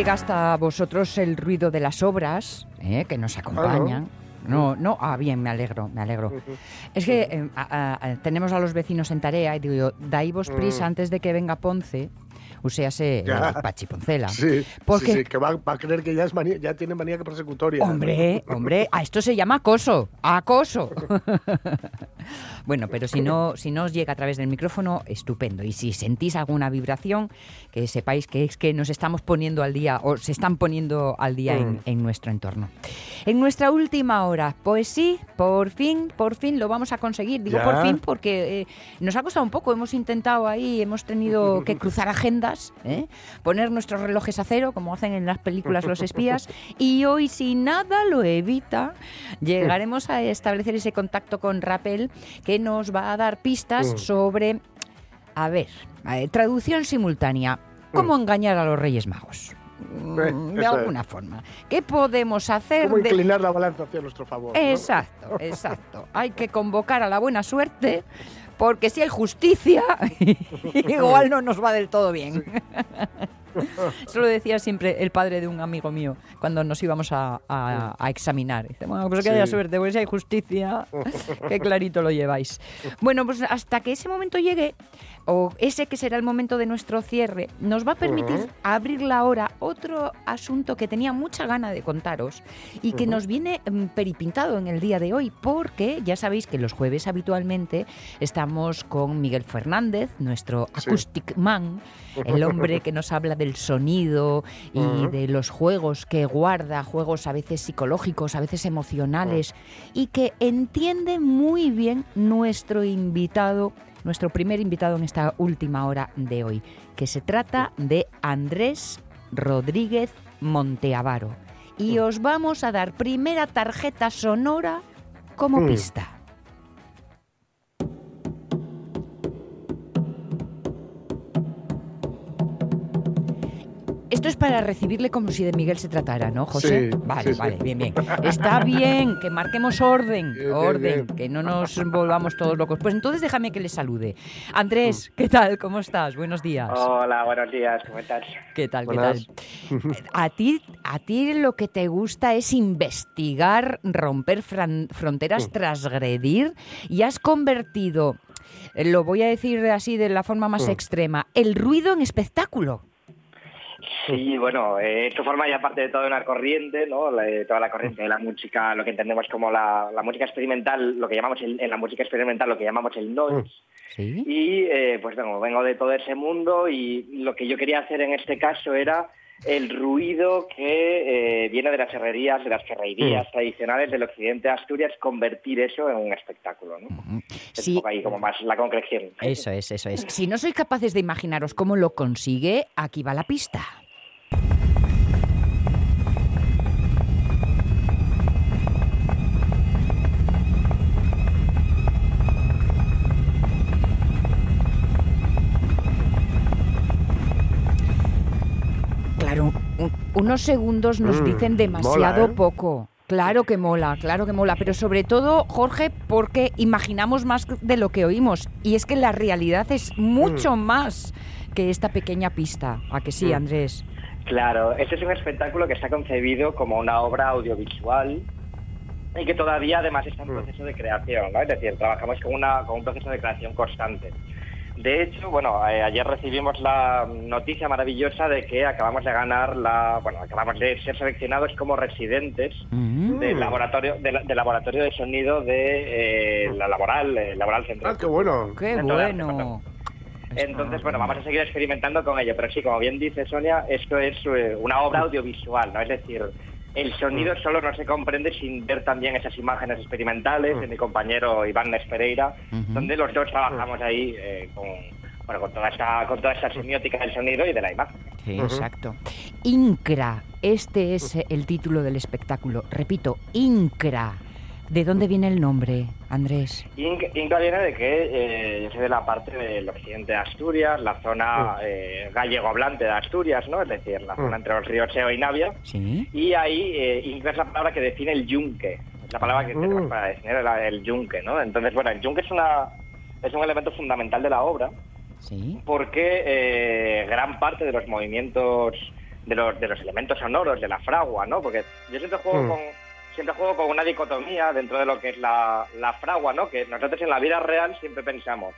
Llega hasta vosotros el ruido de las obras ¿eh? que nos acompañan. No, no, ah, bien, me alegro, me alegro. Es que eh, a- a- tenemos a los vecinos en tarea y digo, daivos prisa antes de que venga Ponce, uséase eh, Pachi Poncela. Sí, Porque- sí, sí, que va, va a creer que ya, es manía- ya tiene maníaca persecutoria. Hombre, hombre, a esto se llama acoso, acoso. bueno, pero si no, si no os llega a través del micrófono, estupendo. Y si sentís alguna vibración, que sepáis que es que nos estamos poniendo al día o se están poniendo al día en, Mm. en nuestro entorno. En nuestra última hora, pues sí, por fin, por fin lo vamos a conseguir. Digo Ya. por fin porque eh, nos ha costado un poco. Hemos intentado ahí, hemos tenido que cruzar agendas, ¿eh? poner nuestros relojes a cero, como hacen en las películas los espías. Y hoy, si nada lo evita, llegaremos a establecer ese contacto con Rappel que nos va a dar pistas Mm. sobre, a ver, eh, traducción simultánea. ¿Cómo engañar a los Reyes Magos? Mm, Eh, de es. alguna forma. ¿Qué podemos hacer? ¿Cómo de- inclinar la balanza hacia nuestro favor? ¿no? Exacto, exacto. Hay que convocar a la buena suerte, porque si hay justicia, igual no nos va del todo bien. Eso lo decía siempre el padre de un amigo mío cuando nos íbamos a, a- a examinar. Dice, bueno, pues que haya Sí. suerte, porque si hay justicia, qué clarito lo lleváis. Bueno, pues hasta que ese momento llegue, o ese que será el momento de nuestro cierre, nos va a permitir Ujú. abrir la hora otro asunto que tenía mucha gana de contaros y que nos viene mm, peripintado en el día de hoy, porque ya sabéis que los jueves habitualmente estamos con Miguel Fernández, nuestro Sí. acoustic man, el hombre que nos habla del sonido y de los juegos que guarda, juegos a veces psicológicos, a veces emocionales, y que entiende muy bien nuestro invitado, nuestro primer invitado en esta última hora de hoy, que se trata de Andrés Rodríguez Monteavaro. Y os vamos a dar primera tarjeta sonora como Mm. pista. Esto es para recibirle como si de Miguel se tratara, ¿no, José? Sí, vale, sí, vale, sí. bien, bien. Está bien, que marquemos orden, Bien, orden, bien. que no nos volvamos todos locos. Pues entonces déjame que le salude. Mm. Andrés, ¿qué tal? ¿Cómo estás? Buenos días. Hola, buenos días, ¿cómo estás? ¿Qué tal? ¿Qué tal? A ti, a ti lo que te gusta es investigar, romper fran- fronteras, Mm. transgredir y has convertido, lo voy a decir así de la forma más Mm. extrema, el ruido en espectáculo. Sí, bueno, eh, esto forma ya parte de toda una corriente, ¿no? La- de toda la corriente de la música, lo que entendemos como la, la música experimental, lo que llamamos el- en la música experimental, lo que llamamos el noise. ¿Sí? Y eh, pues bueno, vengo de todo ese mundo y lo que yo quería hacer en este caso era el ruido que eh, viene de las herrerías, de las ferrerías tradicionales del occidente de Asturias, convertir eso en un espectáculo, ¿no? Es un poco ahí como más la concreción. eso es, eso es. Si no sois capaces de imaginaros cómo lo consigue, aquí va la pista. Unos segundos nos Mm, dicen demasiado mola, ¿eh? poco. Claro que mola, claro que mola, pero sobre todo, Jorge, porque imaginamos más de lo que oímos. Y es que la realidad es mucho más que esta pequeña pista. ¿A que sí, Mm. Andrés? Claro, este es un espectáculo que está concebido como una obra audiovisual y que todavía además está en Mm. proceso de creación, ¿no? Es decir, trabajamos con, una, con un proceso de creación constante. De hecho, bueno, eh, ayer recibimos la noticia maravillosa de que acabamos de ganar la, bueno, acabamos de ser seleccionados como residentes Mm. del laboratorio, del, del laboratorio de sonido de eh, la laboral, eh, laboral central. Ah, qué bueno. ¡Qué de la bueno! Entonces, bueno, vamos a seguir experimentando con ello, pero sí, como bien dice Sonia, esto es eh, una obra audiovisual, ¿no? Es decir, el sonido solo no se comprende sin ver también esas imágenes experimentales de mi compañero Iván Nes Pereira, donde los dos trabajamos ahí eh, con, bueno, con, toda esta, con toda esta semiótica del sonido y de la imagen. Sí, exacto. INCRA, este es el título del espectáculo. Repito, INCRA. ¿De dónde viene el nombre, Andrés? Inc- Incra viene de que eh, yo soy de la parte del occidente de Asturias, la zona eh, gallego-hablante de Asturias, ¿no? Es decir, la zona entre los ríos Seo y Navia. Sí. Y ahí eh, Inca es la palabra que define el yunque. Es la palabra que tenemos Mm. para definir el, el yunque, ¿no? Entonces, bueno, el yunque es, una, es un elemento fundamental de la obra Sí. porque eh, gran parte de los movimientos, de los, de los elementos sonoros de la fragua, ¿no? Porque yo siempre juego Mm. con siempre juego con una dicotomía dentro de lo que es la, la fragua, ¿no? Que nosotros en la vida real siempre pensamos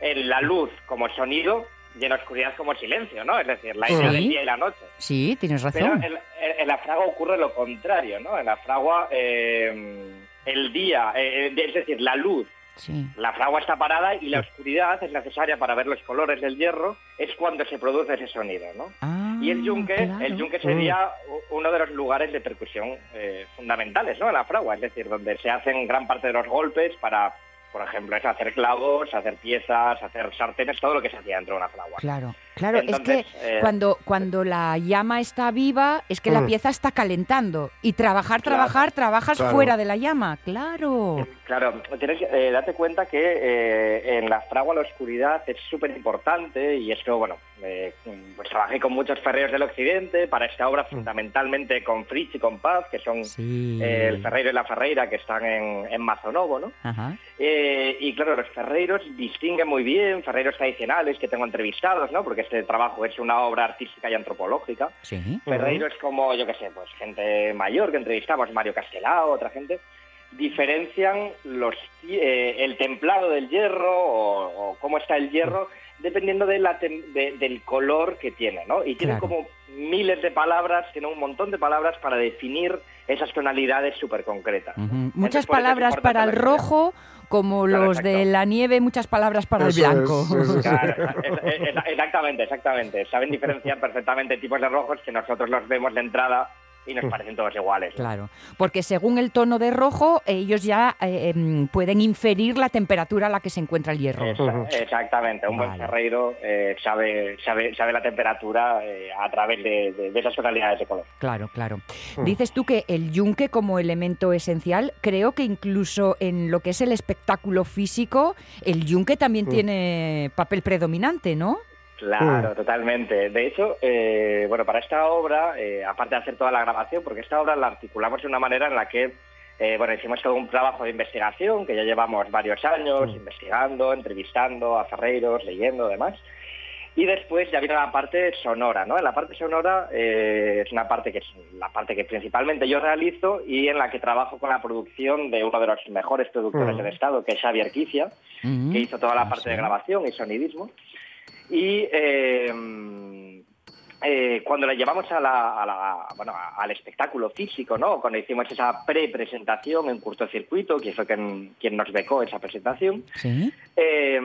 en la luz como sonido y en la oscuridad como silencio, ¿no? Es decir, la idea Sí. del día y la noche. Sí, tienes Pero razón. en, en- en la fragua ocurre lo contrario, ¿no? En la fragua, eh, el día, eh, eh, es decir, la luz, Sí. la fragua está parada y la oscuridad es necesaria para ver los colores del hierro, es cuando se produce ese sonido, ¿no? Ah, Y el yunque, claro. el yunque sería u- uno de los lugares de percusión eh, fundamentales, ¿no? La fragua, es decir, donde se hacen gran parte de los golpes para, por ejemplo, hacer clavos, hacer piezas, hacer sartenes, todo lo que se hacía dentro de una fragua. Claro, claro, Entonces, es que eh, cuando, cuando la llama está viva es que la Mm. pieza está calentando y trabajar, Claro. trabajar, trabajas Claro. fuera de la llama, claro. Claro, tienes que eh, darte cuenta que eh, en la fragua la oscuridad es súper importante y esto, bueno, eh, pues trabajé con muchos ferreros del occidente para esta obra fundamentalmente con Fritz y con Paz, que son Sí. eh, el ferreiro y la ferreira que están en, en Mazonovo, ¿no? Ajá. Eh, y claro, los ferreiros distinguen muy bien, ferreiros tradicionales que tengo entrevistados, ¿no? Porque este trabajo es una obra artística y antropológica. Sí. Ferreiros como, yo qué sé, pues gente mayor que entrevistamos, Mario Castelao, otra gente, diferencian los, eh, el templado del hierro o, o cómo está el hierro dependiendo de la tem- de- del color que tiene, ¿no? Y tienen Claro. como miles de palabras, tienen un montón de palabras para definir esas tonalidades súper concretas. Ujú. Entonces, Muchas es palabras para el idea. Como Claro, los de la nieve, muchas palabras para Eso el es, blanco. eso es. Claro, es- es- exactamente, exactamente. Saben diferenciar perfectamente tipos de rojos que nosotros los vemos de entrada y nos parecen todos iguales. ¿no? Claro, porque según el tono de rojo, ellos ya eh, em, pueden inferir la temperatura a la que se encuentra el hierro. Exactamente, un buen ferreiro eh, sabe, sabe, sabe la temperatura eh, a través de, de- de esas tonalidades de color. Claro, claro. Dices tú que el yunque como elemento esencial, creo que incluso en lo que es el espectáculo físico, el yunque también Mm. tiene papel predominante, ¿no? Claro, Mm. totalmente. De hecho, eh, bueno, para esta obra, eh, aparte de hacer toda la grabación, porque esta obra la articulamos de una manera en la que, eh, bueno, hicimos todo un trabajo de investigación, que ya llevamos varios años Mm. investigando, entrevistando a ferreiros, leyendo, demás. Y después ya viene la parte sonora, ¿no? En la parte sonora eh, es una parte que es la parte que principalmente yo realizo y en la que trabajo con la producción de uno de los mejores productores Mm. del estado, que es Xavi Arquicia, Mm. que hizo toda la Ah, parte de grabación y sonidismo. Y eh, eh, cuando la llevamos a la- a la- bueno, a- al espectáculo físico, ¿no? cuando hicimos esa pre-presentación en cortocircuito, que fue quien, quien nos becó esa presentación, Sí. eh,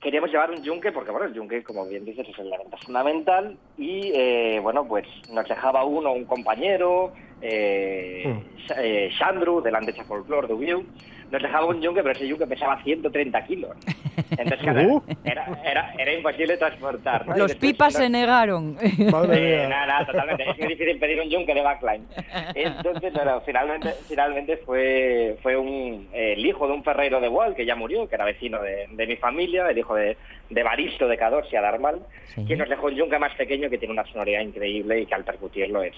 queríamos llevar un yunque, porque bueno, el yunque, como bien dices, es el elemento fundamental, y eh, bueno, pues nos dejaba uno, un compañero, eh, Sa- eh, Sandru, del Andecha Folklore de Ubiu, nos dejaba un yunque, pero ese yunque pesaba 130 kilos. Entonces, claro, Uh. era, era, era imposible transportar. Los después pipas nos- se negaron. Madre eh, mía. nada, nada, totalmente. Es muy difícil pedir un yunque de backline. Entonces, no, no, finalmente, finalmente fue, fue un, eh, el hijo de un ferreiro de Wall, que ya murió, que era vecino de, de mi familia, el hijo de, de Baristo de Cadosia, de Armal, Sí. que nos dejó un yunque más pequeño que tiene una sonoridad increíble y que al percutirlo es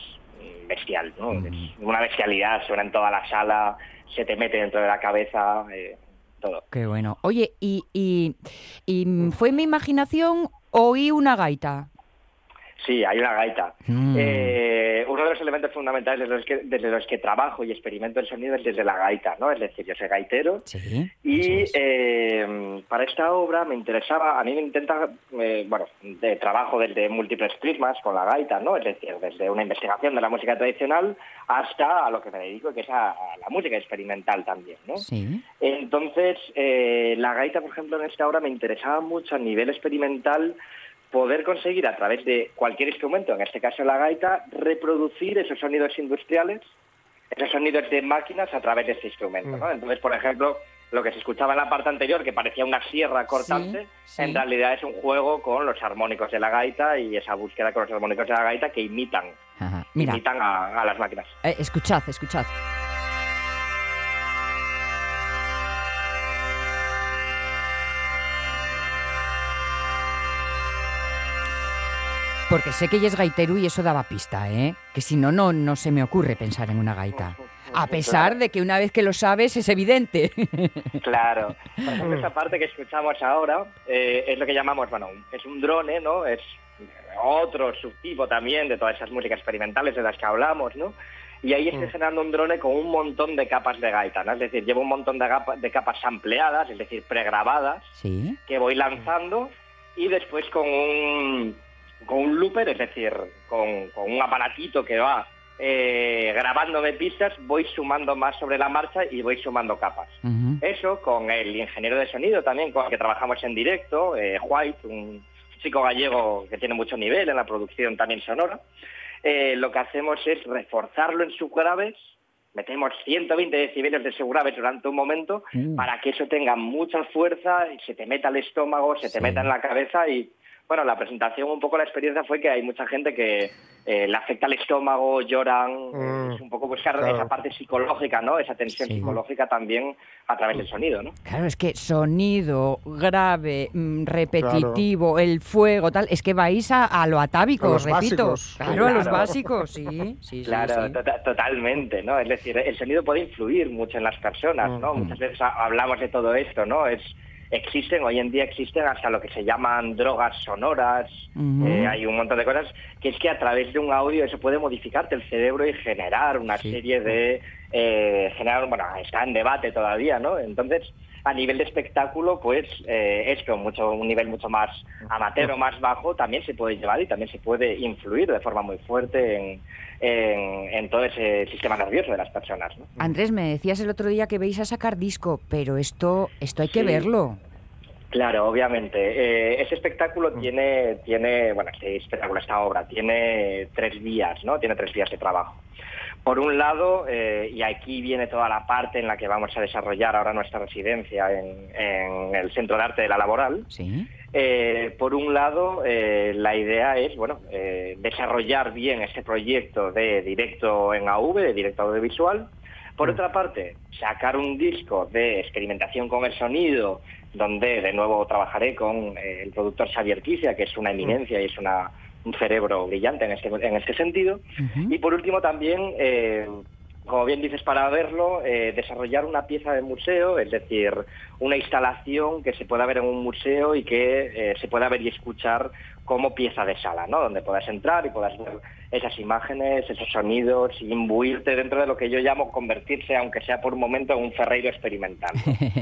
bestial, ¿no? Mm. Es una bestialidad, suena en toda la sala, se te mete dentro de la cabeza, eh, todo. Qué bueno. Oye, y, y, y, mm, fue mi imaginación, oí una gaita. Sí, hay una gaita. Mm. Eh, uno de los elementos fundamentales desde los, que, desde los que trabajo y experimento el sonido es desde la gaita, ¿no? Es decir, yo soy gaitero Sí. y eh, para esta obra me interesaba, a mí me intenta, eh, bueno, de trabajo desde múltiples prismas con la gaita, ¿no? Es decir, desde una investigación de la música tradicional hasta a lo que me dedico, que es a, a la música experimental también, ¿no? Sí. Entonces, eh, la gaita, por ejemplo, en esta obra me interesaba mucho a nivel experimental poder conseguir a través de cualquier instrumento, en este caso la gaita, reproducir esos sonidos industriales, esos sonidos de máquinas a través de este instrumento. ¿no? Entonces, por ejemplo, lo que se escuchaba en la parte anterior, que parecía una sierra cortante, sí. en realidad es un juego con los armónicos de la gaita y esa búsqueda con los armónicos de la gaita que imitan, Ajá. Mira, imitan a, a las máquinas. eh, escuchad, escuchad. Porque sé que ella es gaitero y eso daba pista, ¿eh? Que si no, no, no se me ocurre pensar en una gaita. A pesar de que una vez que lo sabes es evidente. Claro. Por ejemplo, esa parte que escuchamos ahora eh, es lo que llamamos, bueno, es un drone, ¿no? Es otro subtipo también de todas esas músicas experimentales de las que hablamos, ¿no? Y ahí estoy generando un drone con un montón de capas de gaita, ¿no? Es decir, llevo un montón de, gapa- de capas ampliadas, es decir, pregrabadas, Sí. que voy lanzando y después con un, con un looper, es decir, con, con un aparatito que va eh, grabándome pistas, voy sumando más sobre la marcha y voy sumando capas. Eso con el ingeniero de sonido también, con el que trabajamos en directo, eh, White, un chico gallego que tiene mucho nivel en la producción también sonora. Eh, lo que hacemos es reforzarlo en subgraves, metemos 120 decibelios de subgraves durante un momento Mm. para que eso tenga mucha fuerza y se te meta al estómago, se te meta en la cabeza y bueno, la presentación, un poco la experiencia fue que hay mucha gente que eh, le afecta el estómago, lloran, eh, Mm, es un poco buscar claro. esa parte psicológica, ¿no? Esa tensión Sí. psicológica también a través del sonido, ¿no? Claro, es que sonido grave, mm, repetitivo, el fuego, tal, es que vais a, a lo atávico, A los repito. básicos. Claro, a los básicos, sí, sí, sí, Claro, sí. tota- totalmente, ¿no? Es decir, el sonido puede influir mucho en las personas, ¿no? Mm. Muchas veces ha- hablamos de todo esto, ¿no? Es existen hoy en día existen hasta lo que se llaman drogas sonoras, eh, hay un montón de cosas que es que a través de un audio eso puede modificarte el cerebro y generar una Sí. serie de eh, generar, bueno, está en debate todavía, ¿no? Entonces a nivel de espectáculo, pues eh, esto, mucho, un nivel mucho más amateur o más bajo, también se puede llevar y también se puede influir de forma muy fuerte en, en, en todo ese sistema nervioso de las personas. ¿no? Andrés, me decías el otro día que veis a sacar disco, pero esto, esto hay que Sí. verlo. Claro, obviamente. Eh, ese espectáculo tiene, tiene, bueno, este espectáculo, esta obra, tiene tres vías, ¿no? Tiene tres vías de trabajo. Por un lado, eh, y aquí viene toda la parte en la que vamos a desarrollar ahora nuestra residencia en, en el Centro de Arte de la Laboral, Sí. eh, por un lado, eh, la idea es bueno eh, desarrollar bien este proyecto de directo en AV, de directo audiovisual. Por otra parte, sacar un disco de experimentación con el sonido, donde de nuevo trabajaré con eh, el productor Xavier Quisia, que es una eminencia y es una, un cerebro brillante en este, en este sentido. Y por último también, eh, como bien dices, para verlo, eh, desarrollar una pieza de museo, es decir, una instalación que se pueda ver en un museo y que eh, se pueda ver y escuchar como pieza de sala, ¿no? Donde puedas entrar y puedas ver esas imágenes, esos sonidos y imbuirte dentro de lo que yo llamo convertirse, aunque sea por un momento, en un ferreiro experimental.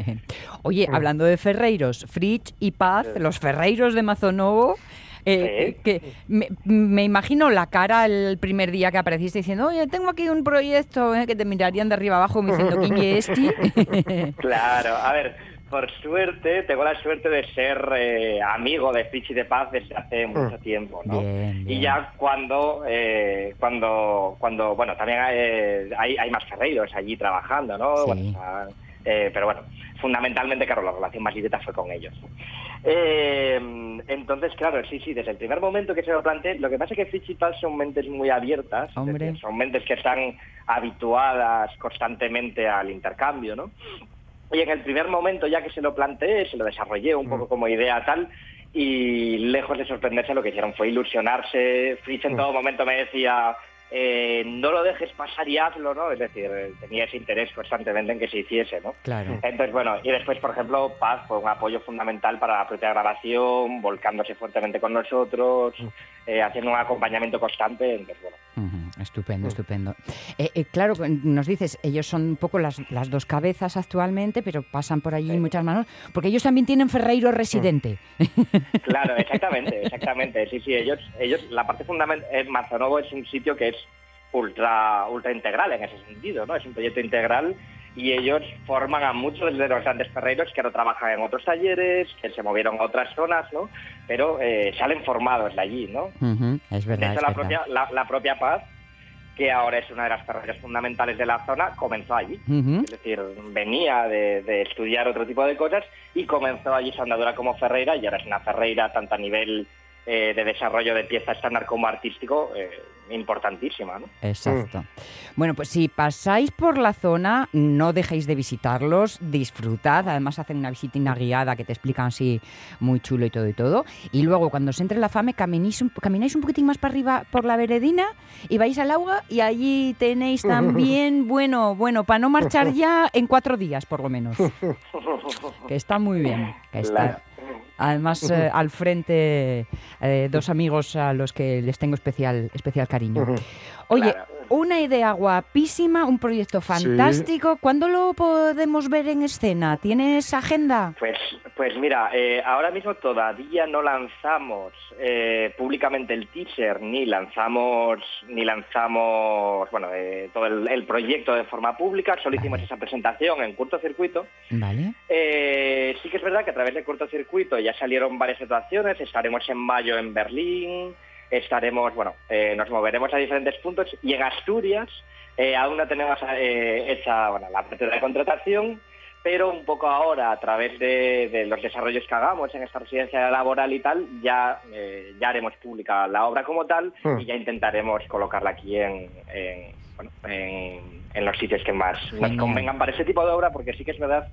Oye, hablando de ferreiros, Fritz y Paz, los ferreiros de Mazonovo, eh, que me, me imagino la cara el primer día que apareciste diciendo, oye, tengo aquí un proyecto, eh", que te mirarían de arriba abajo diciendo, ¿quién es este? Claro, a ver, por suerte, tengo la suerte de ser eh, amigo de Fitch y de Paz desde hace mucho tiempo, ¿no? Bien, bien. Y ya cuando, eh, cuando, cuando, bueno, también hay, eh, hay, hay más ferreiros allí trabajando, ¿no? Sí. Bueno, eh, pero bueno, fundamentalmente, claro, la relación más directa fue con ellos. Eh, entonces, claro, sí, sí, desde el primer momento que se lo planteé, lo que pasa es que Paz son mentes muy abiertas, es Hombre. decir, son mentes que están habituadas constantemente al intercambio, ¿no? Y en el primer momento, ya que se lo planteé, se lo desarrollé un poco como idea tal, y lejos de sorprenderse, lo que hicieron fue ilusionarse. Fritz en todo momento me decía, eh, no lo dejes pasar y hazlo, ¿no? Es decir, eh, tenía ese interés constantemente en que se hiciese, ¿no? Claro. Entonces, bueno, y después, por ejemplo, Paz fue un apoyo fundamental para la propia grabación, volcándose fuertemente con nosotros, eh, haciendo un acompañamiento constante, entonces, bueno. Estupendo, estupendo. Eh, eh, claro, nos dices, ellos son un poco las, las dos cabezas actualmente, pero pasan por allí Sí. muchas manos, porque ellos también tienen Ferreiro residente. Claro, exactamente, exactamente. Sí, sí, ellos, ellos, la parte fundamental, Manzanovo es un sitio que es ultra, ultra integral en ese sentido, ¿no? Es un proyecto integral y ellos forman a muchos de los grandes ferreiros que ahora trabajan en otros talleres, que se movieron a otras zonas, ¿no? Pero eh, salen formados de allí, ¿no? Ujú, Es De verdad, hecho, es la verdad. propia, la, la propia Paz, que ahora es una de las ferreras fundamentales de la zona, comenzó allí. Es decir, venía de, de estudiar otro tipo de cosas y comenzó allí su andadura como ferreira y ahora es una ferreira tanto a nivel eh, de desarrollo de pieza estándar como artístico eh, importantísima. ¿no? Exacto. Bueno, pues si pasáis por la zona, no dejéis de visitarlos, disfrutad. Además, hacen una visitina guiada que te explican así muy chulo y todo y todo. Y luego, cuando os entre la fame, caminéis un, camináis un poquitín más para arriba por la veredina y vais al agua y allí tenéis también, bueno, bueno, para no marchar ya en cuatro días, por lo menos. Que está muy bien. que está- Claro. Además, eh, al frente, eh, dos amigos a los que les tengo especial, especial cariño. Oye, Claro. Una idea guapísima, un proyecto fantástico. ¿Cuándo lo podemos ver en escena? ¿Tienes agenda? Pues, pues mira, eh, ahora mismo todavía no lanzamos eh, públicamente el teaser ni lanzamos ni lanzamos bueno eh, todo el, el proyecto de forma pública. Solo hicimos esa presentación en cortocircuito. Vale. Eh, sí que es verdad que a través de cortocircuito ya salieron varias situaciones. Estaremos en mayo en Berlín, estaremos, bueno, eh, nos moveremos a diferentes puntos y en Asturias eh, aún no tenemos eh, hecha bueno, la parte de la contratación, pero un poco ahora a través de, de los desarrollos que hagamos en esta residencia laboral y tal, ya, eh, ya haremos pública la obra como tal Hmm. y ya intentaremos colocarla aquí en, en, bueno, en, en los sitios que más nos convengan para ese tipo de obra, porque sí que es verdad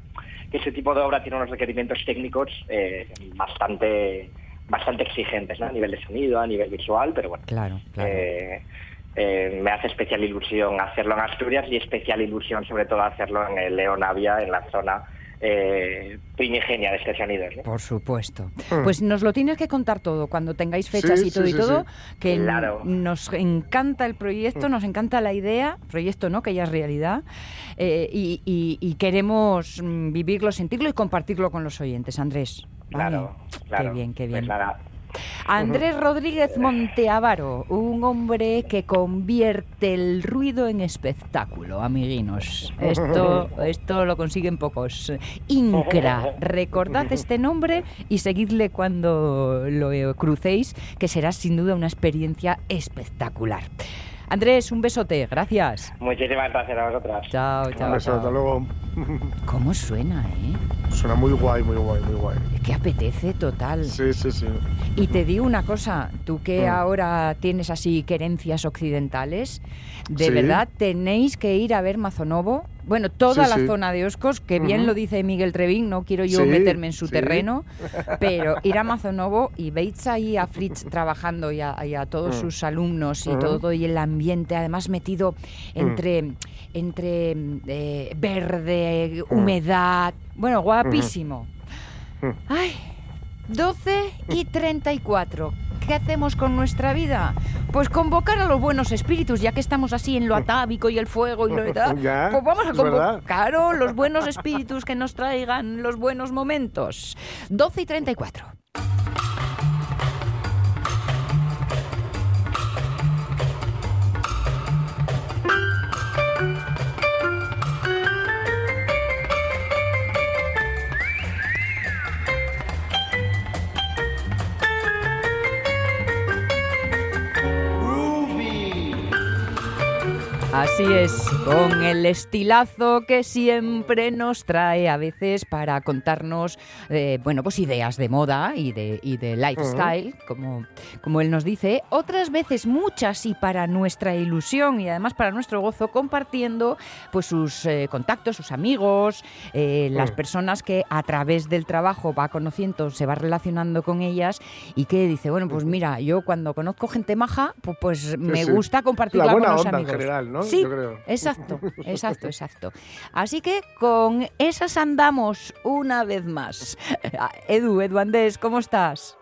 que ese tipo de obra tiene unos requerimientos técnicos eh, bastante bastante exigentes ¿no? a nivel de sonido, a nivel visual, pero bueno, Claro, claro. eh, eh, me hace especial ilusión hacerlo en Asturias y especial ilusión sobre todo hacerlo en el Leonavia, en la zona eh, primigenia de este sonido. ¿no? Por supuesto. Pues nos lo tienes que contar todo cuando tengáis fechas Sí, y todo sí, y todo, sí. que Claro. nos encanta el proyecto, nos encanta la idea, proyecto no, que ya es realidad, eh, y, y- y queremos mm, vivirlo, sentirlo y compartirlo con los oyentes, Andrés. ¿Vale? Claro, claro. Qué bien, qué Pues bien. nada, Andrés Rodríguez Monteavaro, un hombre que convierte el ruido en espectáculo, amiguinos. Esto, esto lo consiguen pocos. Incra, recordad este nombre y seguidle cuando lo crucéis, que será sin duda una experiencia espectacular. Andrés, un besote, gracias. muchísimas gracias a vosotras. Chao, Un chao. beso, hasta chao. luego. ¿Cómo suena, eh? Suena muy guay, muy guay, muy guay. Que apetece total. Sí, sí, sí. Y te digo una cosa, tú que Mm. ahora tienes así querencias occidentales, de Sí. verdad tenéis que ir a ver Mazonovo. Bueno, toda Sí, la sí. zona de Oscos, que bien lo dice Miguel Trevín, no quiero yo Sí, meterme en su terreno, pero ir a Mazonovo y veis ahí a Fritz trabajando y a, y a todos Mm. sus alumnos y todo y el ambiente, además metido entre, entre eh, verde, Mm. humedad, bueno, guapísimo. Mm. Ay, 12 y 34. ¿Qué hacemos con nuestra vida? Pues convocar a los buenos espíritus, ya que estamos así en lo atávico y el fuego y lo de tal. Ya, Pues vamos a convocar a los buenos espíritus que nos traigan los buenos momentos. 12 y 34. Así es, con el estilazo que siempre nos trae a veces para contarnos, eh, bueno, pues ideas de moda y de, y de lifestyle, como, como él nos dice. Otras veces muchas y para nuestra ilusión y además para nuestro gozo, compartiendo pues sus eh, contactos, sus amigos, eh, las personas que a través del trabajo va conociendo, se va relacionando con ellas y que dice, bueno, pues mira, yo cuando conozco gente maja, pues, pues me sí. gusta compartirla con los en amigos. general, ¿no? Sí, Yo creo. exacto, exacto, exacto. Así que con esas andamos una vez más. Ah, Edu, Edu Andés, ¿cómo estás?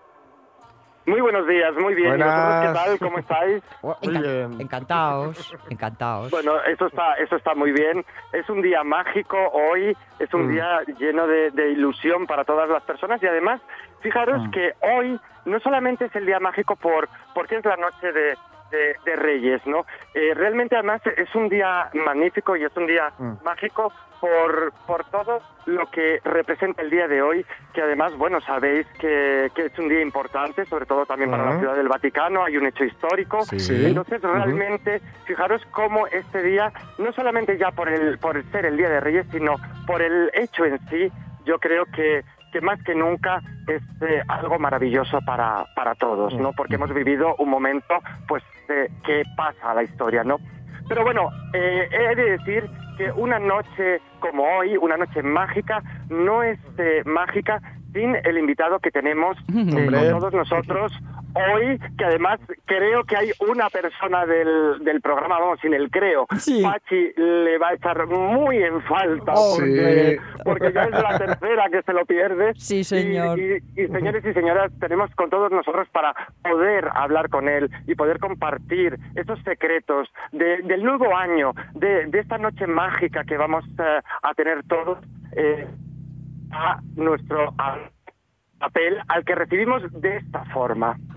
Muy buenos días, muy bien. ¿Y vosotros qué tal? ¿Cómo estáis? Muy Encan- bien. Encantados, encantados. Bueno, eso está, eso está muy bien. Es un día mágico hoy, es un Mm. día lleno de, de ilusión para todas las personas y además, fijaros Mm. que hoy no solamente es el día mágico por porque es la noche de, de- de Reyes, ¿no? Eh, realmente además es un día magnífico y es un día Mm. mágico por, por todo lo que representa el día de hoy, que además, bueno, sabéis que, que es un día importante, sobre todo también para la ciudad del Vaticano, hay un hecho histórico. Sí. Entonces, realmente, fijaros cómo este día, no solamente ya por el, por ser el Día de Reyes, sino por el hecho en sí, yo creo que, que más que nunca es eh, algo maravilloso para, para todos, ¿no? Porque hemos vivido un momento, pues, de que pasa a la historia, ¿no? Pero bueno, eh, he de decir que una noche como hoy, una noche mágica, no es eh, mágica sin el invitado que tenemos eh, con todos nosotros hoy, que además creo que hay una persona del, del programa, vamos, sin el creo, Sí. Pachi le va a echar muy en falta, Oh, porque, sí. porque ya es la tercera que se lo pierde. Sí, señor. Y, y, señores y señoras, tenemos con todos nosotros para poder hablar con él y poder compartir esos secretos de- del nuevo año, de, de esta noche mágica que vamos eh, a tener todos eh, a nuestro a- papel al que recibimos de esta forma.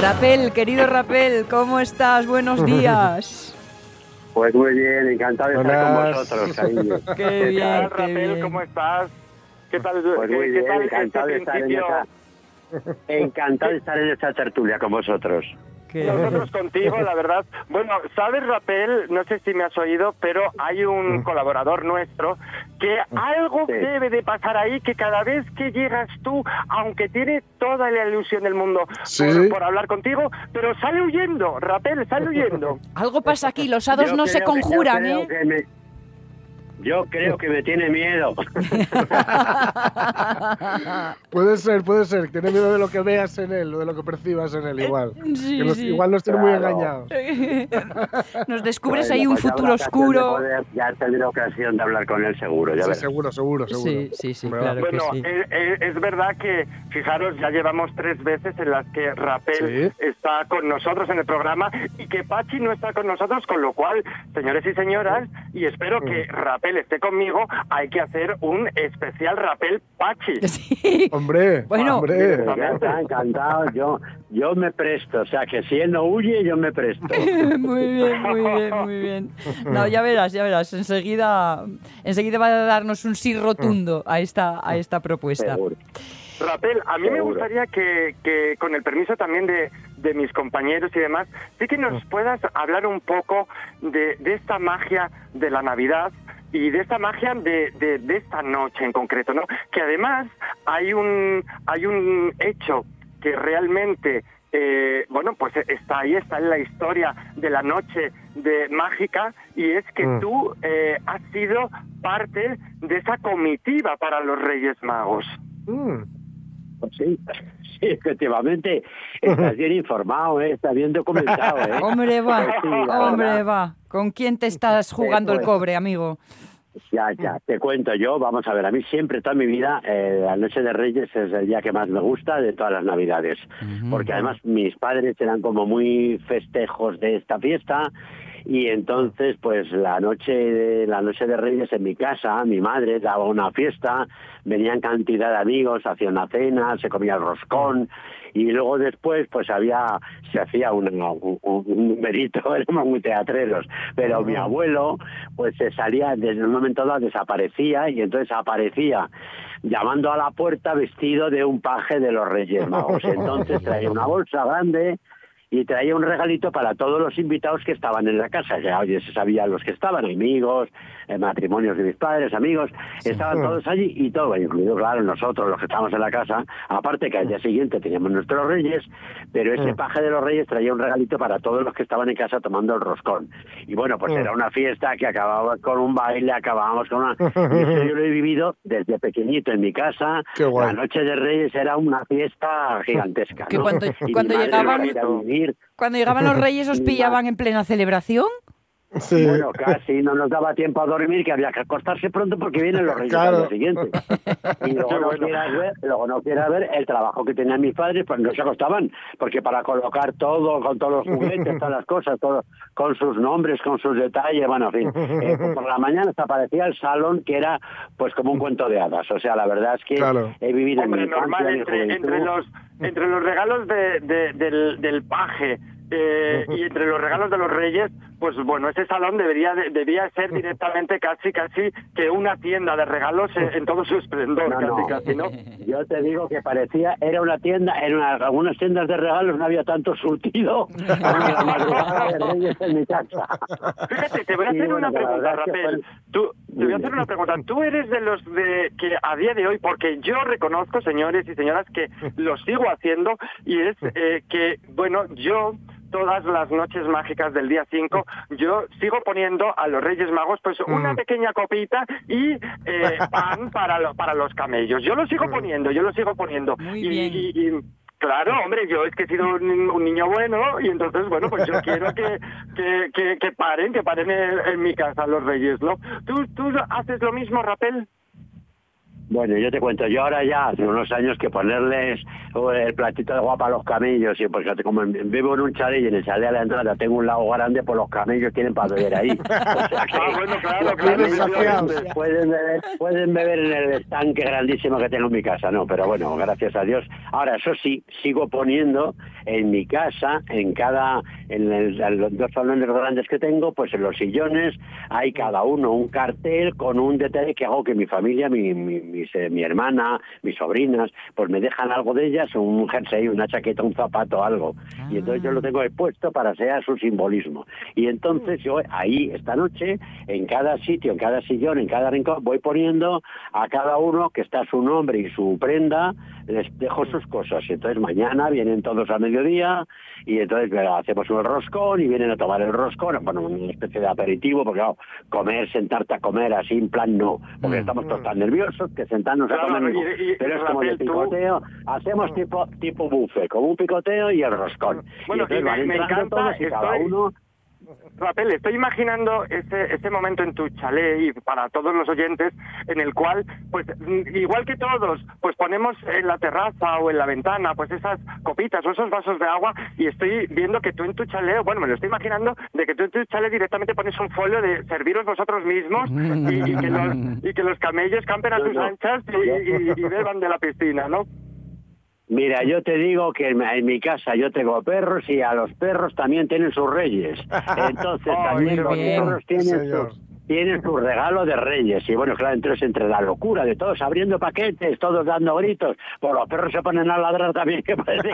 Rapel, querido Rapel, ¿cómo estás? Buenos días. Pues muy bien, encantado de estar con vosotros. Qué ¿Qué bien, tal, qué Rapel? bien. ¿Cómo estás? ¿Qué tal, Pues muy qué bien, tal encantado este de estar en? Encantado de estar en esta tertulia con vosotros. Qué- Nosotros contigo, la verdad. Bueno, sabes, Rapel, no sé si me has oído, pero hay un colaborador nuestro que algo Sí. debe de pasar ahí, que cada vez que llegas tú, aunque tiene toda la ilusión del mundo Sí. por, por hablar contigo, pero sale huyendo, Rapel, sale huyendo. Algo pasa aquí, los hados Yo no se que- conjuran, ¿eh? Yo creo que me tiene miedo. Puede ser, puede ser. Tiene miedo de lo que veas en él o de lo que percibas en él, igual. Sí, Que nos- sí. Igual nos tiene muy engañados. Nos descubres ahí un futuro oscuro. poder- ya tendré ocasión de hablar con él seguro, ya Sí, verás. seguro, seguro, seguro. Sí, sí, sí, claro. Bueno, que sí. eh, eh, es verdad que, fijaros, ya llevamos tres veces en las que Rapel Sí. está con nosotros en el programa y que Pachi no está con nosotros, con lo cual, señores y señoras, y espero que Mm. Rapel esté conmigo, hay que hacer un especial Rapel Pachi. Sí. Hombre, Bueno. hombre. Ya está encantado, yo, yo me presto, o sea que si él no huye, yo me presto. Muy bien, muy bien, muy bien. No, ya verás, ya verás. Enseguida, enseguida va a darnos un sí rotundo a esta, a esta propuesta. Seguro. Rapel, a mí me gustaría que, que, con el permiso también de, de mis compañeros y demás, sí que nos puedas hablar un poco de, de esta magia de la Navidad y de esta magia de, de, de esta noche en concreto, ¿no? Que además hay un, hay un hecho que realmente eh, bueno, pues está ahí, está en la historia de la noche de mágica y es que Mm. tú eh, has sido parte de esa comitiva para los Reyes Magos. Mm. Pues Sí, sí, efectivamente. Estás bien informado, ¿eh? estás bien documentado. ¿eh? Hombre, va, Pues sí, hombre, verdad. va. ¿Con quién te estás jugando el cobre, amigo? Ya, ya, te cuento yo. Vamos a ver, a mí siempre, toda mi vida, eh, la Noche de Reyes es el día que más me gusta de todas las Navidades. Porque además mis padres eran como muy festejos de esta fiesta y entonces pues la noche de la noche de Reyes en mi casa mi madre daba una fiesta venían cantidad de amigos hacía una cena se comía el roscón y luego después pues había se hacía un, un, un numerito éramos muy teatreros pero mi abuelo pues se salía desde un momento dado desaparecía y entonces aparecía llamando a la puerta vestido de un paje de los Reyes Magos. Entonces traía una bolsa grande y traía un regalito para todos los invitados que estaban en la casa. Ya, oye, se sabía los que estaban, amigos, eh, matrimonios de mis padres, amigos, estaban todos allí y todo, incluido, claro, nosotros, los que estábamos en la casa, aparte que al día siguiente teníamos nuestros reyes, pero ese paje de los reyes traía un regalito para todos los que estaban en casa tomando el roscón. Y bueno, pues era una fiesta que acababa con un baile, acabábamos con una... Y eso yo lo he vivido desde pequeñito en mi casa. Qué guay. La noche de reyes era una fiesta gigantesca. Que ¿no? cuando- Y mi cuando madre llegaban- Cuando llegaban los reyes os pillaban en plena celebración. Sí. Bueno, casi no nos daba tiempo a dormir, que había que acostarse pronto porque vienen los reyes Claro. al día siguiente. Y luego no, quieras ver, luego no quieras ver el trabajo que tenían mis padres, pues no se acostaban, porque para colocar todo, con todos los juguetes, todas las cosas, todo, con sus nombres, con sus detalles, bueno, en fin. Eh, pues por la mañana se aparecía el salón, que era pues como un cuento de hadas. O sea, la verdad es que Claro. he vivido Hombre, en mi normal, entre, los, entre los regalos de, de- del, del paje eh, y entre los regalos de los reyes, pues bueno, ese salón debería de- debía ser directamente casi casi que una tienda de regalos en, en todo su esplendor, No, casi no. casi, ¿no? Yo te digo que parecía, era una tienda, en una- algunas tiendas de regalos no había tanto surtido la madrugada de Reyes en mi casa. Fíjate, te voy a hacer una pregunta, Rapel. Tú, te voy a hacer una pregunta. Tú eres de los de que a día de hoy, porque yo reconozco, señores y señoras, que lo sigo haciendo y es eh, que, bueno, yo todas las noches mágicas del día 5, yo sigo poniendo a los Reyes Magos pues una Mm. pequeña copita y eh, pan para, lo- para los camellos. Yo lo sigo poniendo, yo lo sigo poniendo. Muy Y- bien. y- y- Claro, hombre, yo es que he sido un, un niño bueno y entonces, bueno, pues yo quiero que, que, que, que paren, que paren en, en mi casa los reyes, ¿no? ¿Tú, ¿Tú haces lo mismo, Rapel? Bueno, yo te cuento, yo ahora ya hace unos años que ponerles eh, el platito de guapa a los camellos, y porque como en- vivo en un chalet y en el chalet a la entrada tengo un lago grande, pues los camellos tienen para beber ahí. O sea que Ah, bueno, claro, claro, pueden beber, pueden beber en el estanque grandísimo que tengo en mi casa, no, pero bueno, gracias a Dios. Ahora, eso sí, sigo poniendo en mi casa, en cada, en, el- en los dos salones grandes que tengo, pues en los sillones hay cada uno un cartel con un detalle que hago que mi familia, mi, mi, mis, eh, mi hermana, mis sobrinas, pues me dejan algo de ellas, un jersey, una chaqueta, un zapato, algo. Y entonces yo lo tengo expuesto para sea su simbolismo. Y entonces yo ahí, esta noche, en cada sitio, en cada sillón, en cada rincón, voy poniendo a cada uno que está su nombre y su prenda, les dejo sus cosas. Entonces mañana vienen todos al mediodía y entonces bueno, hacemos un roscón y vienen a tomar el roscón, bueno, una especie de aperitivo, porque claro, comer, sentarte a comer así en plan no, porque Mm. estamos todos tan nerviosos que sentarnos a Claro, comer no. y- y- Pero es como de tú- picoteo, hacemos tipo tipo buffet, como un picoteo y el roscón. Bueno, y entonces y me- van me encanta, todos y cada estoy- uno Rapel, estoy imaginando ese, ese momento en tu chalet y para todos los oyentes en el cual, pues mm, igual que todos, pues ponemos en la terraza o en la ventana pues esas copitas o esos vasos de agua y estoy viendo que tú en tu chalet, bueno, me lo estoy imaginando de que tú en tu chalet directamente pones un folio de serviros vosotros mismos y, y que, los, y que los camellos campen a tus anchas y beban de la piscina, ¿no? Mira, yo te digo que en, en mi casa yo tengo perros y a los perros también tienen sus reyes. Entonces también los bien. perros tienen Señor. sus, tienen su regalo de reyes. Y bueno, claro, entonces entre la locura de todos abriendo paquetes, todos dando gritos, pues los perros se ponen a ladrar también, que parece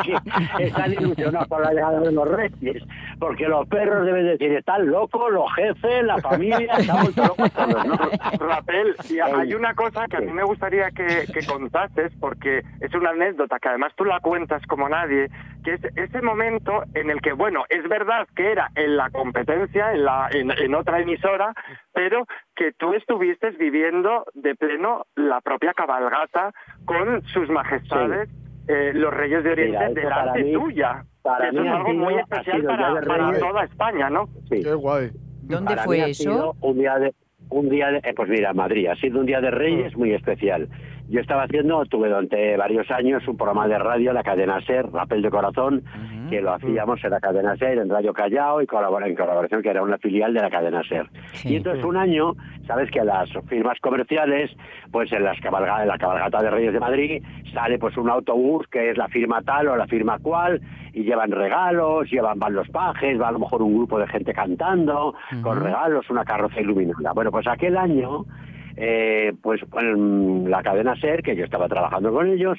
que están ilusionados por la llegada de los reyes. Porque los perros deben decir, están locos, los jefes, la familia, estamos locos todos, ¿no? Rapel, y hay una cosa que a mí me gustaría que, que contases, porque es una anécdota que además tú la cuentas como nadie, que es ese momento en el que, bueno, es verdad que era en la competencia, en, la, en, en otra emisora, pero que tú estuviste viviendo de pleno la propia cabalgata con sus majestades, eh, los reyes de Oriente, Mira, eso para delante mí- tuya. para eso mí es algo sido- muy especial para, para toda España, ¿no? Sí. Qué guay. ¿Dónde Para fue mí ha eso? sido un día de un día de, eh, pues mira, Madrid ha sido un día de Reyes muy especial. Yo estaba haciendo, tuve durante varios años un programa de radio, la cadena SER, Rapel de Corazón, que lo hacíamos en la cadena SER, en Radio Callao y colabora, en colaboración, que era una filial de la cadena SER. Sí. Y entonces un año, sabes que las firmas comerciales, pues en, las cabalga- en la cabalgata de Reyes de Madrid, sale pues un autobús que es la firma tal o la firma cual, y llevan regalos, llevan, van los pajes, va a lo mejor un grupo de gente cantando, con regalos, una carroza iluminada. Bueno, pues aquel año eh, pues en la cadena SER, que yo estaba trabajando con ellos,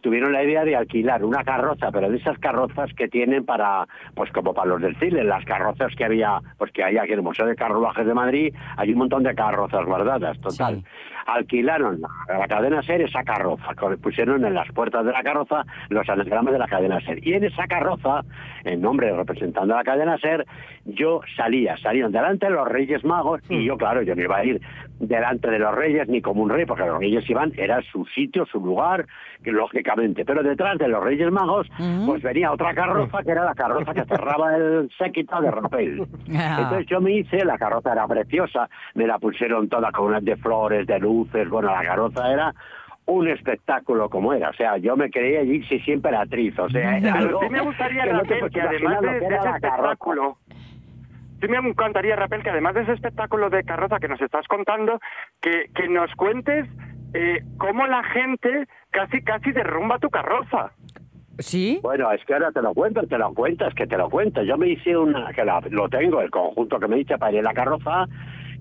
tuvieron la idea de alquilar una carroza, pero de esas carrozas que tienen para, pues como para los del cine, las carrozas que había, pues que hay aquí en el Museo de Carruajes de Madrid, hay un montón de carrozas guardadas, total. Alquilaron a la cadena SER esa carroza, pusieron en las puertas de la carroza los anagramas de la cadena SER. Y en esa carroza, en nombre representando a la cadena SER, yo salía, salían delante de los Reyes Magos, y yo, claro, yo no iba a ir delante de los Reyes ni como un rey, porque los Reyes iban, era su sitio, su lugar, que lógicamente. Pero detrás de los Reyes Magos, pues venía otra carroza, que era la carroza que cerraba el séquito de Rapel. Ah. Entonces yo me hice, la carroza era preciosa, me la pusieron toda con unas de flores, de luces, bueno, la carroza era un espectáculo como era, o sea, yo me creía allí sí, siempre actriz, o sea, era algo sí me gustaría, que Rapel, que además de, que era ese la espectáculo, sí me encantaría, Rapel, que además de ese espectáculo de carroza que nos estás contando, que, que nos cuentes eh, cómo la gente casi casi derrumba tu carroza. ¿Sí? Bueno, es que ahora te lo cuento, te lo cuento, es que te lo cuento. Yo me hice una, que la- lo tengo, el conjunto que me hice para ir a la carroza,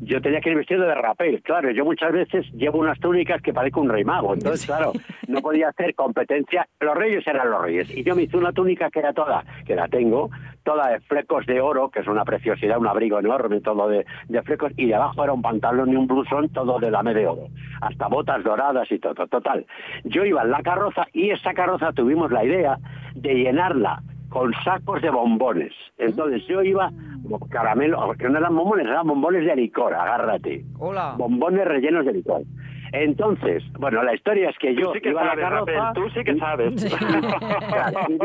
yo tenía que ir vestido de rapel. Claro, yo muchas veces llevo unas túnicas que parezco un rey mago. Entonces, claro, no podía hacer competencia. Los reyes eran los reyes. Y yo me hice una túnica que era toda, que la tengo, toda de flecos de oro, que es una preciosidad, un abrigo enorme, todo de, de flecos. Y debajo era un pantalón y un blusón, todo de lame de oro. Hasta botas doradas y todo. Total. Yo iba en la carroza y esa carroza tuvimos la idea de llenarla con sacos de bombones. Entonces yo iba caramelo, que no eran bombones, eran bombones de licor, agárrate. Hola. Bombones rellenos de licor. Entonces, bueno, la historia es que yo Tú sí que iba a la sabes, carroza... Rapel, tú sí que sabes. Y,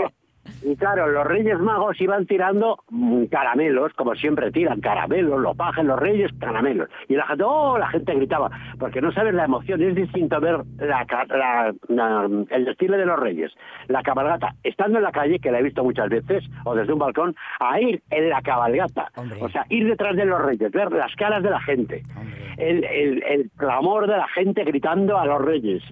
y claro, los Reyes Magos iban tirando mm, caramelos, como siempre tiran, caramelos, los pajes, los reyes, caramelos. Y la gente, oh, la gente gritaba, porque no sabes la emoción, es distinto ver la, la- la- el desfile de los reyes, la cabalgata, estando en la calle, que la he visto muchas veces, o desde un balcón, a ir en la cabalgata. Hombre. O sea, ir detrás de los reyes, ver las caras de la gente, el, el, el clamor de la gente gritando a los reyes.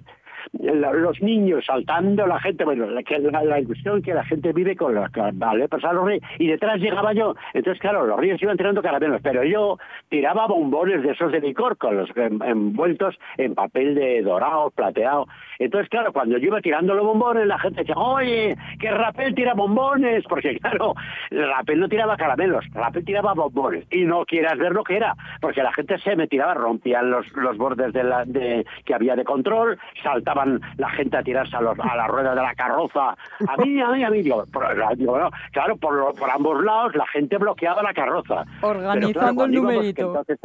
Los niños saltando, la gente, bueno, la, la, la ilusión que la gente vive con los vale, pasar los reyes, y detrás llegaba yo, entonces claro, los reyes iban tirando caramelos, pero yo tiraba bombones de esos de licor, con los en- envueltos en papel de dorado, plateado, entonces claro, cuando yo iba tirando los bombones, la gente decía, oye, que Rapel tira bombones, porque claro, Rapel no tiraba caramelos, Rapel tiraba bombones, y no quieras ver lo que era, porque la gente se me tiraba, rompían los, los bordes de la, de, que había de control, saltaban la gente a tirarse a, los, a la rueda de la carroza, a mí, a mí, a mí, digo, por- digo, claro, por, ambos lados la gente bloqueaba la carroza. Pero, Organizando claro, el íbamos, numerito. entonces,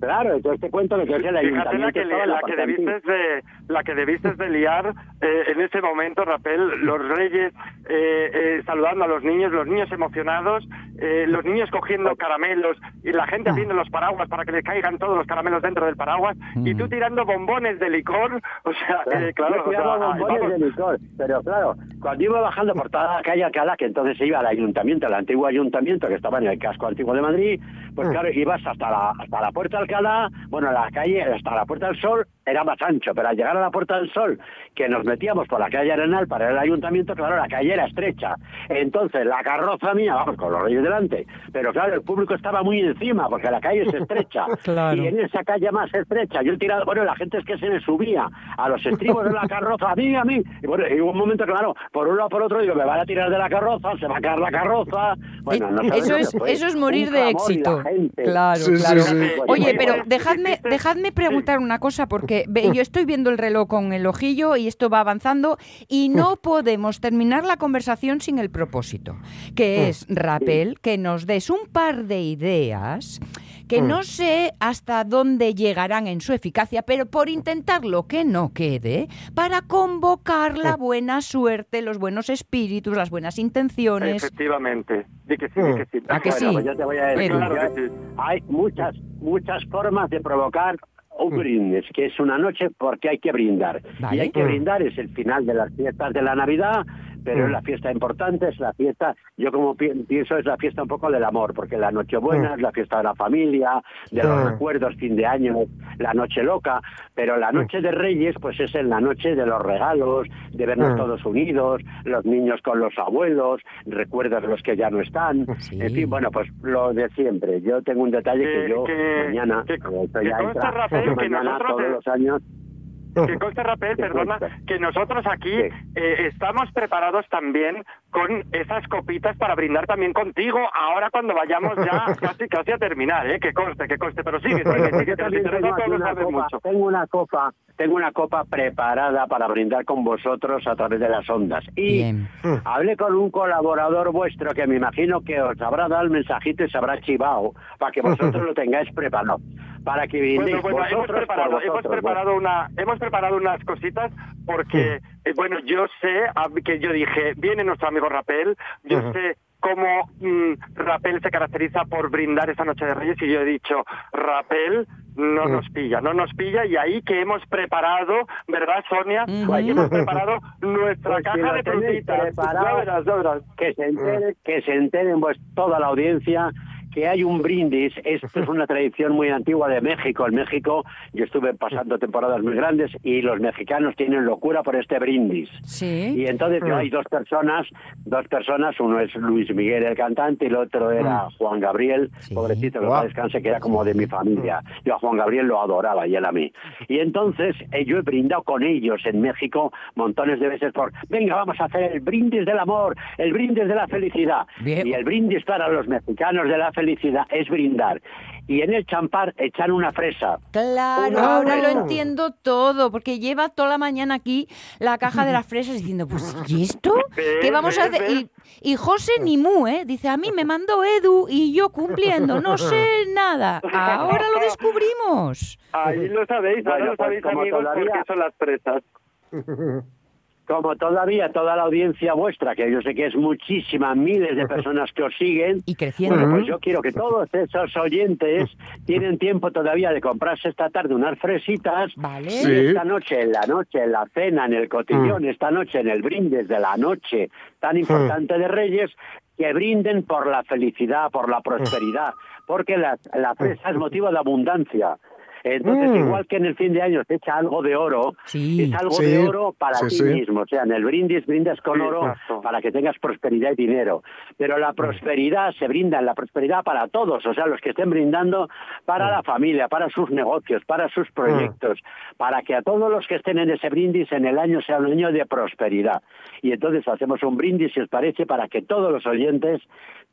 Claro, entonces te cuento que es el Fíjate la ayuntamiento que, la que debiste de, la que debiste de liar eh, en ese momento, Rapel, los reyes eh, eh, saludando a los niños, los niños emocionados, eh, los niños cogiendo caramelos y la gente abriendo los paraguas para que le caigan todos los caramelos dentro del paraguas y tú tirando bombones de licor, o sea, eh, claro, Yo o sea, bombones vamos, de licor, pero claro, cuando iba bajando por toda la calle Alcalá, que entonces se iba al ayuntamiento, al antiguo ayuntamiento que estaba en el casco antiguo de Madrid, pues claro, ibas hasta la, hasta la Puerta de Alcalá, bueno, la calle, hasta la Puerta del Sol era más ancho, pero al llegar a la Puerta del Sol, que nos metíamos por la calle Arenal para al ayuntamiento, claro, la calle era estrecha. Entonces, la carroza mía, vamos, con los reyes delante, pero claro, el público estaba muy encima, porque la calle es estrecha. Claro. Y en esa calle más estrecha, yo he tirado, bueno, la gente es que se me subía a los estribos de la carroza, a mí, a mí. Y bueno, y hubo un momento, claro, por un lado por otro, digo, me van a tirar de la carroza, se va a caer la carroza. Bueno, no sabes eso, es, eso es morir Un de éxito. la gente. Claro, Sí, sí, claro. sí. Oye, Oye, pero dejadme, dejadme preguntar una cosa, porque ve, yo estoy viendo el reloj con el ojillo y esto va avanzando y no podemos terminar la conversación sin el propósito, que es, Rapel, que nos des un par de ideas que no sé hasta dónde llegarán en su eficacia, pero por intentarlo que no quede, para convocar la buena suerte, los buenos espíritus, las buenas intenciones. efectivamente, di que sí, di que sí. ¿A que sí? yo te voy a decir. Claro yo- que sí. hay muchas, muchas formas de provocar un brindis, que es una noche porque hay que brindar. Y hay que brindar, es el final de las fiestas de la Navidad, pero es la fiesta importante, es la fiesta, yo como pi- pienso, es la fiesta un poco del amor, porque la Nochebuena es la fiesta de la familia, de los Mm. recuerdos, fin de año, la noche loca, pero la noche de Reyes, pues es en la noche de los regalos, de vernos Mm. todos unidos, los niños con los abuelos, recuerdos los que ya no están, Sí. en fin, bueno, pues lo de siempre. Yo tengo un detalle que, Que- yo que- mañana, que- esto que ya conste, entra, Rafael, mañana nosotros, todos los años Que conste, ¿Qué perdona, que nosotros aquí eh, estamos preparados también con esas copitas para brindar también contigo ahora cuando vayamos ya casi casi a terminar, ¿eh? Que conste, que conste, pero sigue, sigue, sigue, tengo una copa preparada para brindar con vosotros a través de las ondas. Y Bien. hablé con un colaborador vuestro que me imagino que os habrá dado el mensajito y se habrá chivado para que vosotros lo tengáis preparado. Para que brindéis Bueno, bueno, hemos vosotros preparado, hemos una, hemos preparado unas cositas porque, eh, bueno, yo sé que yo dije, viene nuestro amigo Rapel, yo sé cómo mm, Rapel se caracteriza por brindar esa noche de Reyes y yo he dicho, Rapel no Ujú. nos pilla, no nos pilla y ahí que hemos preparado, ¿verdad, Sonia? Ujú. Ahí hemos preparado nuestra Pues caja de frutitas. preparado, Ya verás, ya verás. que se enteren, que se enteren pues toda la audiencia que hay un brindis, esto es una tradición muy antigua de México. En México yo estuve pasando temporadas muy grandes y los mexicanos tienen locura por este brindis. Sí. Y entonces Mm. hay dos personas, dos personas, uno es Luis Miguel el cantante y el otro era Juan Gabriel, Sí. pobrecito, que no descanse, que era como de mi familia. Yo a Juan Gabriel lo adoraba y él a mí. Y entonces eh, yo he brindado con ellos en México montones de veces por, venga, vamos a hacer el brindis del amor, el brindis de la felicidad. Bien. Y el brindis para los mexicanos de la felicidad es brindar. Y en el champar echan una fresa. Claro, Una ahora lo entiendo todo, porque lleva toda la mañana aquí la caja de las fresas diciendo, pues, ¿y esto? ¿Qué ¿Ves, vamos a hacer? Y, y José ni mu, ¿eh? Dice, a mí me mandó Edu y yo cumpliendo, no sé nada. Ahora lo descubrimos. Ahí lo sabéis, ahora Bueno, lo pues sabéis, amigos, todavía- porque son las presas. Como todavía toda la audiencia vuestra, que yo sé que es muchísima, miles de personas que os siguen, Y creciendo. Bueno, pues yo quiero que todos esos oyentes tienen tiempo todavía de comprarse esta tarde unas fresitas. Vale. Y esta noche, en la noche, en la cena, en el cotillón, esta noche, en el brindis de la noche tan importante de Reyes, que brinden por la felicidad, por la prosperidad, porque la, la fresa es motivo de abundancia. Entonces, Mm. igual que en el fin de año se echa algo de oro, Sí. es algo Sí, de oro para sí, ti sí. mismo. O sea, en el brindis brindas con Sí, oro exacto. para que tengas prosperidad y dinero. Pero la prosperidad se brinda, la prosperidad para todos, o sea, los que estén brindando para la familia, para sus negocios, para sus proyectos, para que a todos los que estén en ese brindis en el año sea un año de prosperidad. Y entonces hacemos un brindis, si os parece, para que todos los oyentes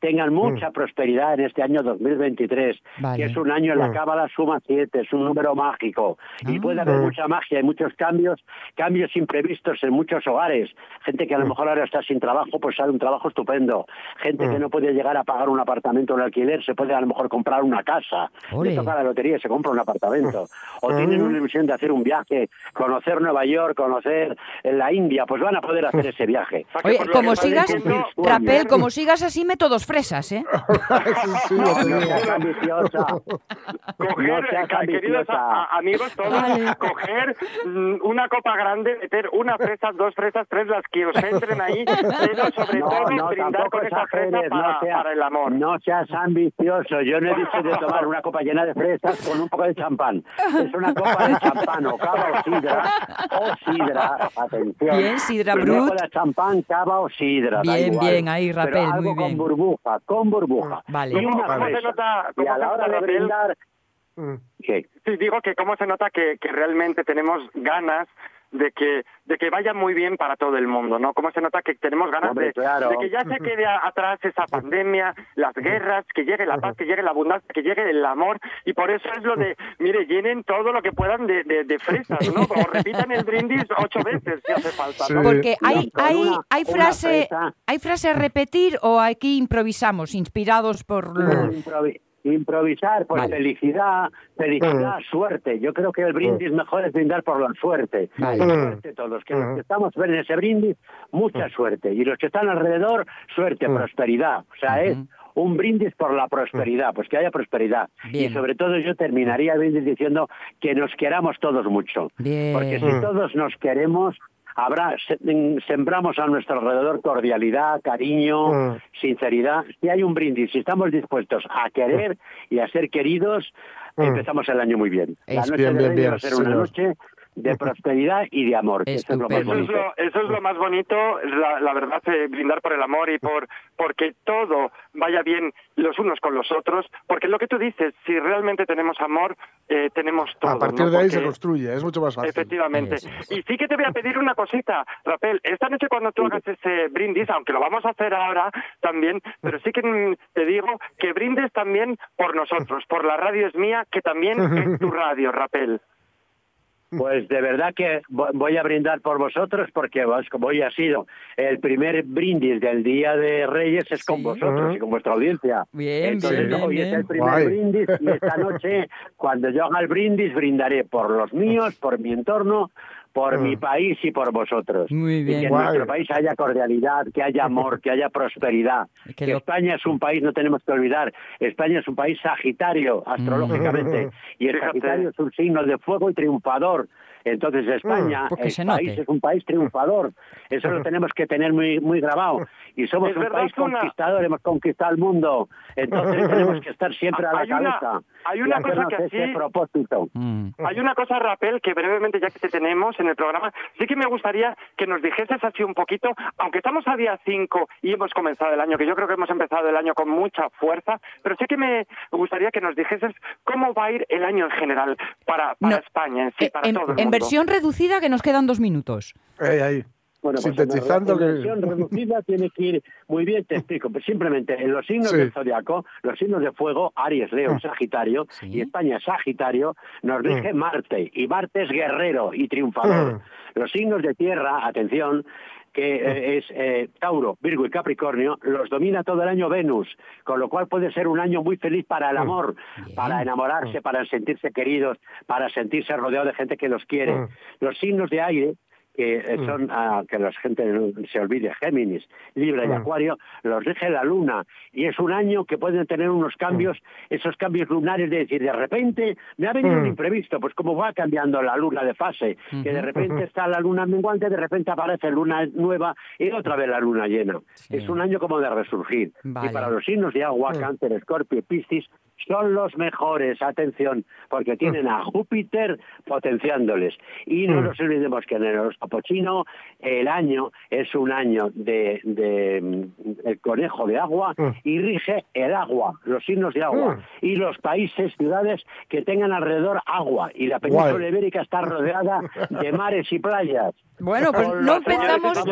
tengan mucha prosperidad en este año 2023, Vale. que es un año en la Mm. cábala suma 7, es un número mágico. Y Ah. puede haber Mm. mucha magia y muchos cambios, cambios imprevistos en muchos hogares. Gente que a lo mejor ahora está sin trabajo, pues sale un trabajo estupendo. Gente que Mm. no puede llegar a pagar un apartamento en alquiler, se puede a lo mejor comprar una casa. Le toca la lotería y se compra un apartamento. O Mm. tienen una ilusión de hacer un viaje, conocer Nueva York, conocer la India, pues van a poder hacer ese viaje. O Oye, como sigas, Rapel, como sigas así, me todos fresas, ¿eh? sí, No ambiciosa. coger, No seas ca- queridos a- amigos todos, Vale. coger mm, una copa grande, meter una fresa, dos fresas, tres, las que os entren ahí, pero sobre No, todo no, brindar con esa fresa para, no seas, para el amor. no seas ambicioso. Yo no he dicho de tomar una copa llena de fresas con un poco de champán. Es una copa de champán o cava o sidra. O sidra, atención. Bien, sidra Una brut. copa de champán, cava o sidra. da Bien, igual. bien, ahí, Pero Rapel, algo muy con bien. Burbuja, con burbuja. Vale. Y una ¿Cómo se nota- y cómo a se la nota, hora de brindar... Mm. ¿qué? Sí, digo que cómo se nota que, que realmente tenemos ganas de que de que vaya muy bien para todo el mundo, ¿no? Cómo se nota que tenemos ganas Hombre, de, claro. de que ya se quede atrás esa pandemia, las guerras, que llegue la paz, que llegue la abundancia, que llegue el amor, y por eso es lo de, mire, llenen todo lo que puedan de, de, de fresas, ¿no? O repitan el brindis ocho veces si hace falta, ¿no? Sí. Porque hay, hay, una- hay frase, hay frase a repetir o aquí improvisamos, inspirados por... Improvi- improvisar por Vale. felicidad, felicidad, suerte. Yo creo que el brindis mejor es brindar por la suerte. Vale. La suerte todos, que los que estamos en ese brindis, mucha suerte. Y los que están alrededor, suerte, prosperidad. O sea, es un brindis por la prosperidad, pues que haya prosperidad. Bien. Y sobre todo yo terminaría el brindis diciendo que nos queramos todos mucho. Bien. Porque si Mm. todos nos queremos, habrá se- mm, sembramos a nuestro alrededor cordialidad, cariño, Mm. sinceridad. Si hay un brindis, si estamos dispuestos a querer y a ser queridos, Mm. empezamos el año muy bien. La Es- noche Bien, bien, bien, va a ser una noche de prosperidad y de amor. eso es lo más Estupendo. Eso es bonito. lo, eso es lo más bonito, la, la verdad, eh, brindar por el amor y por porque todo vaya bien los unos con los otros, porque lo que tú dices, si realmente tenemos amor, eh, tenemos todo. A partir ¿no? de ahí se construye, es mucho más fácil. Efectivamente. Y sí que te voy a pedir una cosita, Rapel. Esta noche cuando tú hagas ese brindis, aunque lo vamos a hacer ahora también, pero sí que mm, te digo que brindes también por nosotros, por la radio es mía, que también es tu radio, Rapel. Pues de verdad que vo- voy a brindar por vosotros porque vos- como hoy ha sido el primer brindis del Día de Reyes es con Sí. vosotros y con vuestra audiencia. Bien, Entonces, bien, hoy bien, es el primer Guay. brindis y esta noche cuando yo haga el brindis brindaré por los míos, por mi entorno, por Mm. mi país y por vosotros. Muy Y bien. que en nuestro país haya cordialidad, que haya amor, que haya prosperidad. Que Que lo- España es un país, no tenemos que olvidar, España es un país sagitario astrológicamente y el sagitario es un signo de fuego y triunfador. Entonces España, que el se país es un país triunfador. Eso lo tenemos que tener muy muy grabado. Y somos un país Zuna. conquistador, hemos conquistado el mundo. Entonces tenemos que estar siempre a la Hay una- cabeza. hay y una cosa que así- propósito. Mm. Hay una cosa, Rapel, que brevemente, ya que te tenemos en el programa, sí que me gustaría que nos dijeses así un poquito, aunque estamos a día 5 y hemos comenzado el año, que yo creo que hemos empezado el año con mucha fuerza, pero sí que me gustaría que nos dijeses cómo va a ir el año en general para, para No, España, en sí, Eh, para en, todo el en mundo. versión reducida que nos quedan dos minutos. Ahí, ahí. Bueno, pues Sintetizando en la que- versión reducida tiene que ir muy bien, te explico. Pues simplemente en los signos Sí. del zodiaco, los signos de fuego, Aries, Leo, Mm. Sagitario, Sí. y España Sagitario, nos rige Marte, y Marte es guerrero y triunfador. Mm. Los signos de tierra, atención, que eh, es eh, Tauro, Virgo y Capricornio, los domina todo el año Venus, con lo cual puede ser un año muy feliz para el amor, Bien. para enamorarse, para sentirse queridos, para sentirse rodeado de gente que los quiere. Los signos de aire, que eh, son, ah, que la gente se olvide, Géminis, Libra y Mm. Acuario, los rige la luna. Y es un año que pueden tener unos cambios, esos cambios lunares de decir, de repente me ha venido un Mm. imprevisto, pues como va cambiando la luna de fase, que de repente está la luna menguante, de repente aparece luna nueva y otra vez la luna llena. Sí. Es un año como de resurgir. Vale. Y para los signos de agua, Mm. Cáncer, Escorpio y Piscis, son los mejores, atención, porque tienen a Júpiter potenciándoles. Y no Mm. nos olvidemos que en el horóscopo chino el año es un año de, de, mm, el conejo de agua Mm. y rige el agua, los signos de agua. Mm. Y los países, ciudades que tengan alrededor agua. Y la península ibérica está rodeada de mares y playas. Bueno, pues Con no empezamos,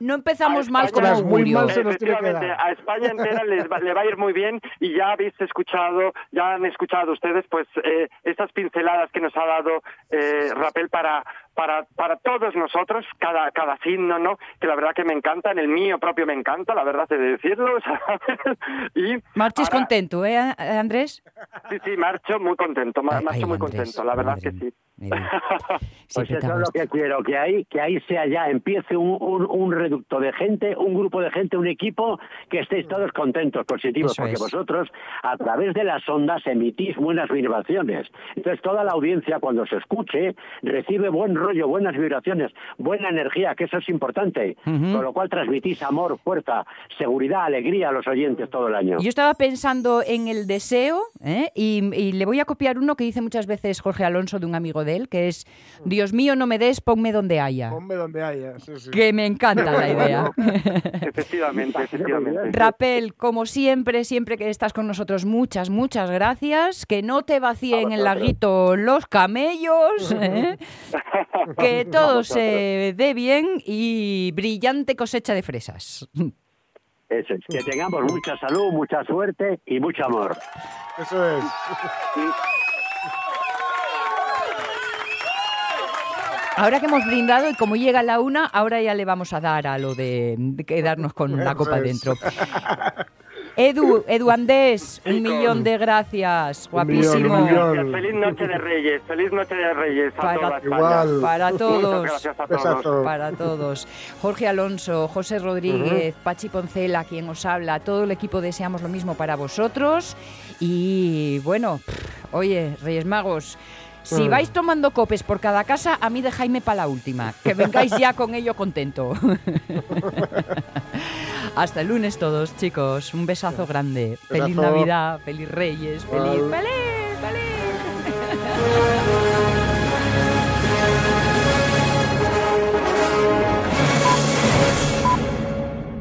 no empezamos mal España- Las muy mal se nos tiene que Efectivamente, dar. a España entera les va- le va a ir muy bien y ya habéis escuchado, ya han escuchado ustedes pues eh, estas pinceladas que nos ha dado eh, Rapel para para para todos nosotros, cada cada signo, ¿no? Que la verdad que me encantan, el mío propio me encanta, la verdad de decirlo, ¿sabes? y Marches ahora- contento, ¿eh, Andrés? Sí, sí, marcho muy contento, Ay, marcho ay, muy Andrés, contento, la verdad que sí. Pues eso es lo que quiero, que ahí, que ahí sea ya, empiece un, un, un reducto de gente, un grupo de gente, un equipo, que estéis todos contentos, positivos, Eso porque es. vosotros a través de las ondas emitís buenas vibraciones. Entonces toda la audiencia cuando se escuche recibe buen rollo, buenas vibraciones, buena energía, que eso es importante. Ujú. Con lo cual transmitís amor, fuerza, seguridad, alegría a los oyentes todo el año. Yo estaba pensando en el deseo ¿eh? y, y le voy a copiar uno que dice muchas veces Jorge Alonso de un amigo de él, que es Dios mío, no me des, ponme donde haya. Ponme donde haya. Sí, sí. Que me encanta la idea. Efectivamente, efectivamente. Rapel, como siempre, siempre que estás con nosotros, muchas, muchas gracias. Que no te vacíen el laguito los camellos. ¿eh? Que todo se dé bien y brillante cosecha de fresas. Eso es, que tengamos mucha salud, mucha suerte y mucho amor. Eso es. Ahora que hemos brindado y como llega la una, ahora ya le vamos a dar a lo de, quedarnos con la copa dentro. Edu, Edu Andés, un millón de gracias. Un millón, un Guapísimo. millón. Gracias. Feliz noche de Reyes, feliz noche de Reyes a Para- toda España. Para todos. Gracias a todos. Para todos. Jorge Alonso, José Rodríguez, Pachi Poncela, quien os habla, todo el equipo deseamos lo mismo para vosotros. Y bueno, pff, oye, Reyes Magos, si mm. vais tomando copes por cada casa, a mí dejadme para la última. Que vengáis ya con ello contento. Hasta el lunes todos, chicos. Un besazo grande. Feliz Navidad, feliz Reyes, feliz, feliz, feliz.